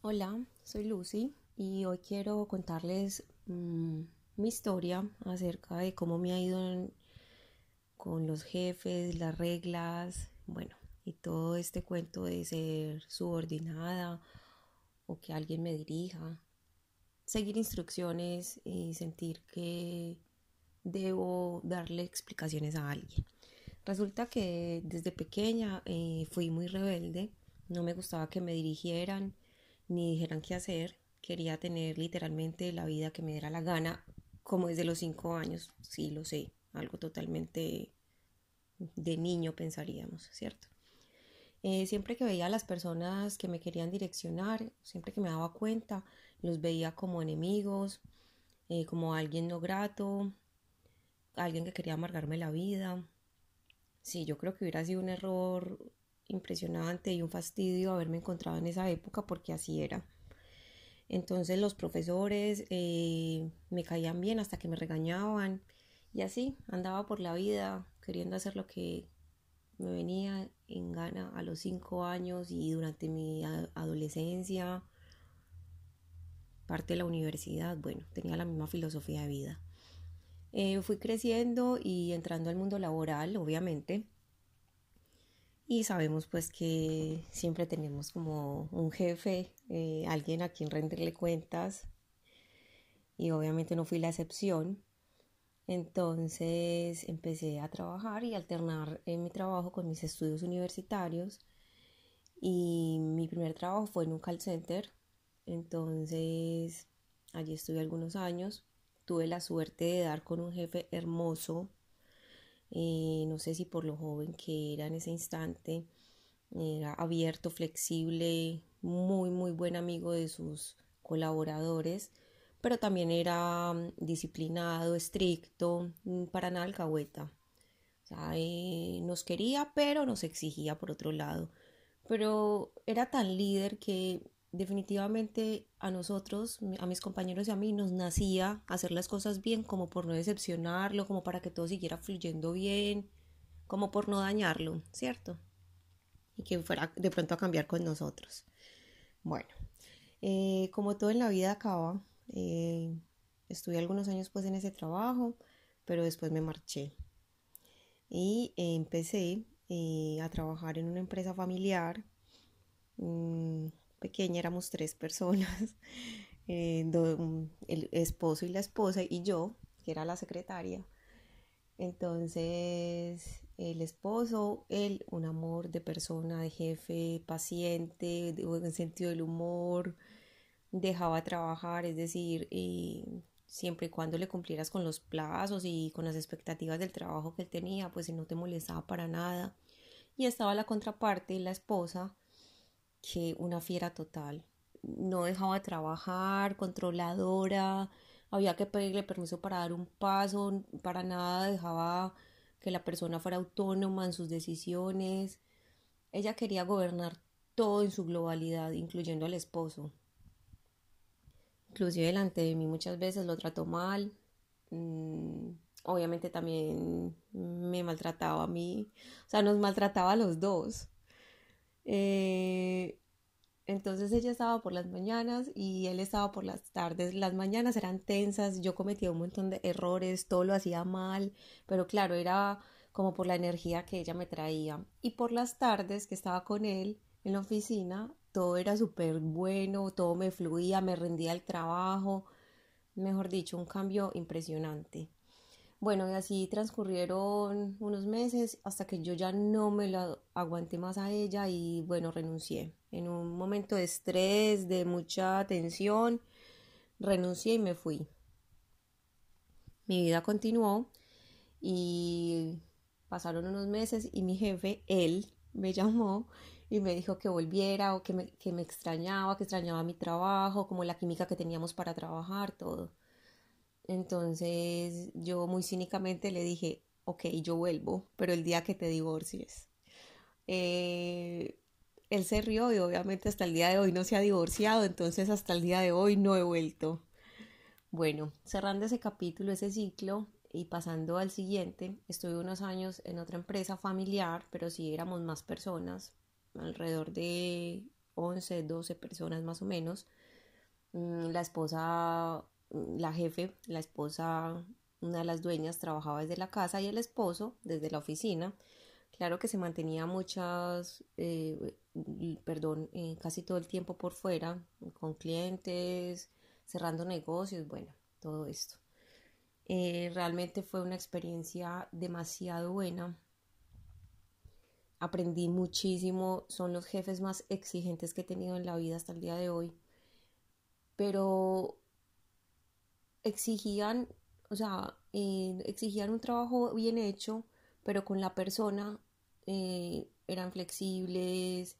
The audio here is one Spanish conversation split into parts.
Hola, soy Lucy y hoy quiero contarles mm, mi historia acerca de cómo me ha ido con los jefes, las reglas, bueno, y todo este cuento de ser subordinada o que alguien me dirija, seguir instrucciones y sentir que debo darle explicaciones a alguien. Resulta que desde pequeña eh, fui muy rebelde, no me gustaba que me dirigieran ni dijeran qué hacer, quería tener literalmente la vida que me diera la gana, como desde los cinco años, sí lo sé, algo totalmente de niño pensaríamos, ¿cierto? Eh, siempre que veía a las personas que me querían direccionar, siempre que me daba cuenta, los veía como enemigos, eh, como alguien no grato, alguien que quería amargarme la vida. Sí, yo creo que hubiera sido un error impresionante y un fastidio haberme encontrado en esa época porque así era. Entonces los profesores eh, me caían bien hasta que me regañaban y así andaba por la vida queriendo hacer lo que me venía en gana a los cinco años y durante mi adolescencia, parte de la universidad, bueno, tenía la misma filosofía de vida. Eh, fui creciendo y entrando al mundo laboral, obviamente, y sabemos pues que siempre tenemos como un jefe, eh, alguien a quien rendirle cuentas, y obviamente no fui la excepción. Entonces empecé a trabajar y alternar en mi trabajo con mis estudios universitarios y mi primer trabajo fue en un call center. Entonces allí estuve algunos años. Tuve la suerte de dar con un jefe hermoso. Eh, no sé si por lo joven que era en ese instante. Era abierto, flexible, muy, muy buen amigo de sus colaboradores pero también era mm, disciplinado, estricto, mm, para nada alcahueta. O sea, eh, nos quería, pero nos exigía por otro lado. Pero era tan líder que definitivamente a nosotros, a mis compañeros y a mí, nos nacía hacer las cosas bien, como por no decepcionarlo, como para que todo siguiera fluyendo bien, como por no dañarlo, ¿cierto? Y que fuera de pronto a cambiar con nosotros. Bueno, eh, como todo en la vida acaba, eh, estuve algunos años pues en ese trabajo, pero después me marché y empecé eh, a trabajar en una empresa familiar mm, pequeña, éramos tres personas, eh, el esposo y la esposa y yo, que era la secretaria. Entonces, el esposo, él, un amor de persona, de jefe, paciente, de buen sentido del humor, dejaba trabajar, es decir, eh, siempre y cuando le cumplieras con los plazos y con las expectativas del trabajo que él tenía, pues no te molestaba para nada. Y estaba la contraparte, la esposa, que una fiera total. No dejaba trabajar, controladora, había que pedirle permiso para dar un paso, para nada dejaba que la persona fuera autónoma en sus decisiones. Ella quería gobernar todo en su globalidad, incluyendo al esposo. Inclusive delante de mí muchas veces lo trató mal. Mm, obviamente también me maltrataba a mí. O sea, nos maltrataba a los dos. Eh, entonces ella estaba por las mañanas y él estaba por las tardes. Las mañanas eran tensas, yo cometía un montón de errores, todo lo hacía mal, pero claro, era como por la energía que ella me traía. Y por las tardes que estaba con él en la oficina, todo era súper bueno, todo me fluía, me rendía el trabajo, mejor dicho, un cambio impresionante. Bueno, y así transcurrieron unos meses hasta que yo ya no me la aguanté más a ella y bueno, renuncié. En un momento de estrés, de mucha tensión, renuncié y me fui. Mi vida continuó y pasaron unos meses y mi jefe, él, me llamó y me dijo que volviera o que me, que me extrañaba, que extrañaba mi trabajo, como la química que teníamos para trabajar, todo. Entonces yo muy cínicamente le dije, ok, yo vuelvo, pero el día que te divorcies. Eh, él se rió y obviamente hasta el día de hoy no se ha divorciado, entonces hasta el día de hoy no he vuelto. Bueno, cerrando ese capítulo, ese ciclo y pasando al siguiente, estuve unos años en otra empresa familiar, pero sí éramos más personas, alrededor de 11, 12 personas más o menos. Mm, la esposa, la jefe, la esposa, una de las dueñas trabajaba desde la casa y el esposo desde la oficina. Claro que se mantenía muchas, eh, perdón, eh, casi todo el tiempo por fuera, con clientes, cerrando negocios, bueno, todo esto. Eh, realmente fue una experiencia demasiado buena. Aprendí muchísimo, son los jefes más exigentes que he tenido en la vida hasta el día de hoy, pero exigían, o sea, eh, exigían un trabajo bien hecho, pero con la persona eh, eran flexibles,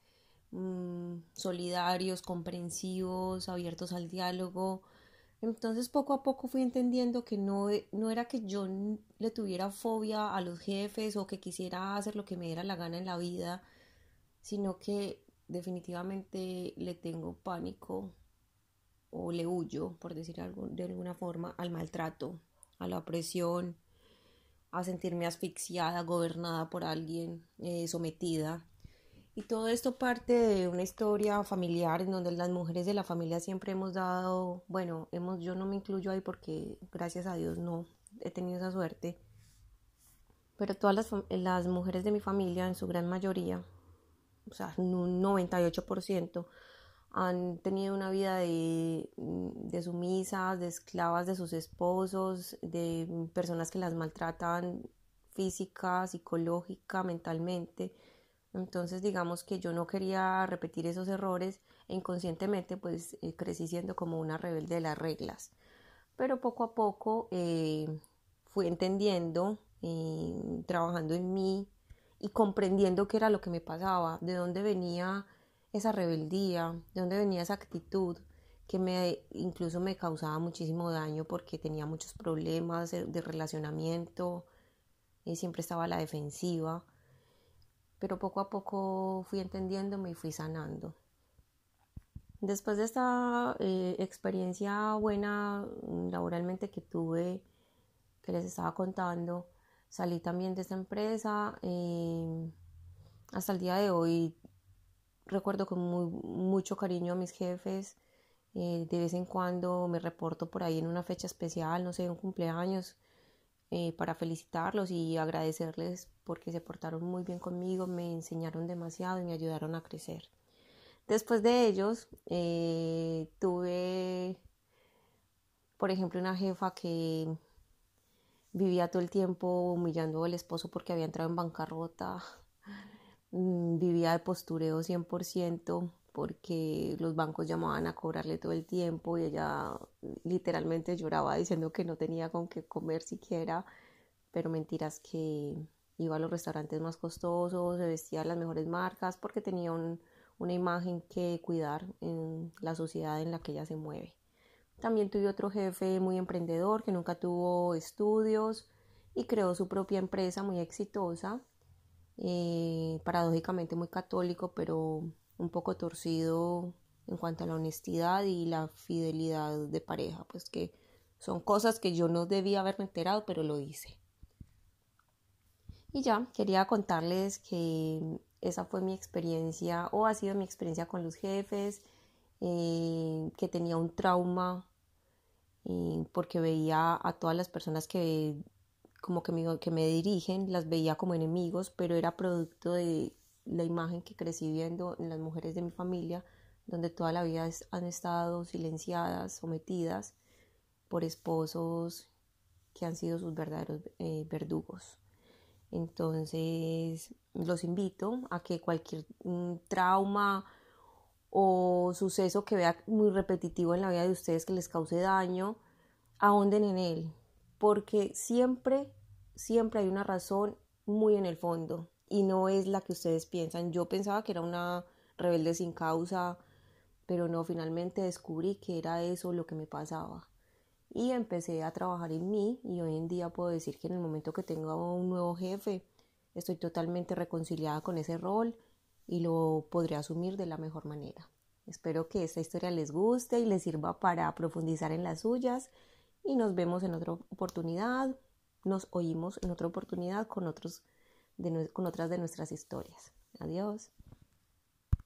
mm, solidarios, comprensivos, abiertos al diálogo, entonces poco a poco fui entendiendo que no, no era que yo le tuviera fobia a los jefes o que quisiera hacer lo que me diera la gana en la vida, sino que definitivamente le tengo pánico o le huyo, por decir algo, de alguna forma, al maltrato, a la opresión, a sentirme asfixiada, gobernada por alguien, eh, sometida. Y todo esto parte de una historia familiar en donde las mujeres de la familia siempre hemos dado, bueno, hemos, yo no me incluyo ahí porque gracias a Dios no he tenido esa suerte, pero todas las, las mujeres de mi familia, en su gran mayoría, o sea, un 98%, han tenido una vida de, de sumisas, de esclavas de sus esposos, de personas que las maltratan física, psicológica, mentalmente entonces digamos que yo no quería repetir esos errores e inconscientemente pues eh, crecí siendo como una rebelde de las reglas. Pero poco a poco eh, fui entendiendo, eh, trabajando en mí y comprendiendo qué era lo que me pasaba, de dónde venía esa rebeldía, de dónde venía esa actitud que me incluso me causaba muchísimo daño porque tenía muchos problemas de, relacionamiento, y siempre estaba a la defensiva pero poco a poco fui entendiéndome y fui sanando. Después de esta eh, experiencia buena mm, laboralmente que tuve, que les estaba contando, salí también de esta empresa. Eh, hasta el día de hoy recuerdo con mucho cariño a mis jefes. Eh, de vez en cuando me reporto por ahí en una fecha especial, no sé, un cumpleaños, para felicitarlos y agradecerles porque se portaron muy bien conmigo, me enseñaron demasiado y me ayudaron a crecer. Después de ellos, eh, tuve, por ejemplo, una jefa que vivía todo el tiempo humillando al esposo porque había entrado en bancarrota, vivía de postureo 100% porque los bancos llamaban a cobrarle todo el tiempo y ella literalmente lloraba diciendo que no tenía con qué comer siquiera, pero mentiras que iba a los restaurantes más costosos, se vestía las mejores marcas porque tenía una imagen que cuidar en la sociedad en la que ella se mueve. También tuve otro jefe muy emprendedor que nunca tuvo estudios y creó su propia empresa muy exitosa, eh, paradójicamente muy católico, pero un poco torcido en cuanto a la honestidad y la fidelidad de pareja, pues que son cosas que yo no debía haberme enterado, pero lo hice. Y ya, quería contarles que esa fue mi experiencia o ha sido mi experiencia con los jefes, eh, que tenía un trauma eh, porque veía a todas las personas que como que me, dirigen, las veía como enemigos, pero era producto de la imagen que crecí viendo en las mujeres de mi familia, donde toda la vida han estado silenciadas, sometidas por esposos que han sido sus verdaderos eh, verdugos. Entonces, los invito a que cualquier trauma o suceso que vea muy repetitivo en la vida de ustedes que les cause daño, ahonden en él, porque siempre, siempre hay una razón muy en el fondo y no es la que ustedes piensan. Yo pensaba que era una rebelde sin causa, pero no, finalmente descubrí que era eso lo que me pasaba y empecé a trabajar en mí y hoy en día puedo decir que en el momento que tengo un nuevo jefe estoy totalmente reconciliada con ese rol y lo podré asumir de la mejor manera. Espero que esta historia les guste y les sirva para profundizar en las suyas y nos vemos en otra oportunidad, nos oímos en otra oportunidad con, otros con otras de nuestras historias. Adiós.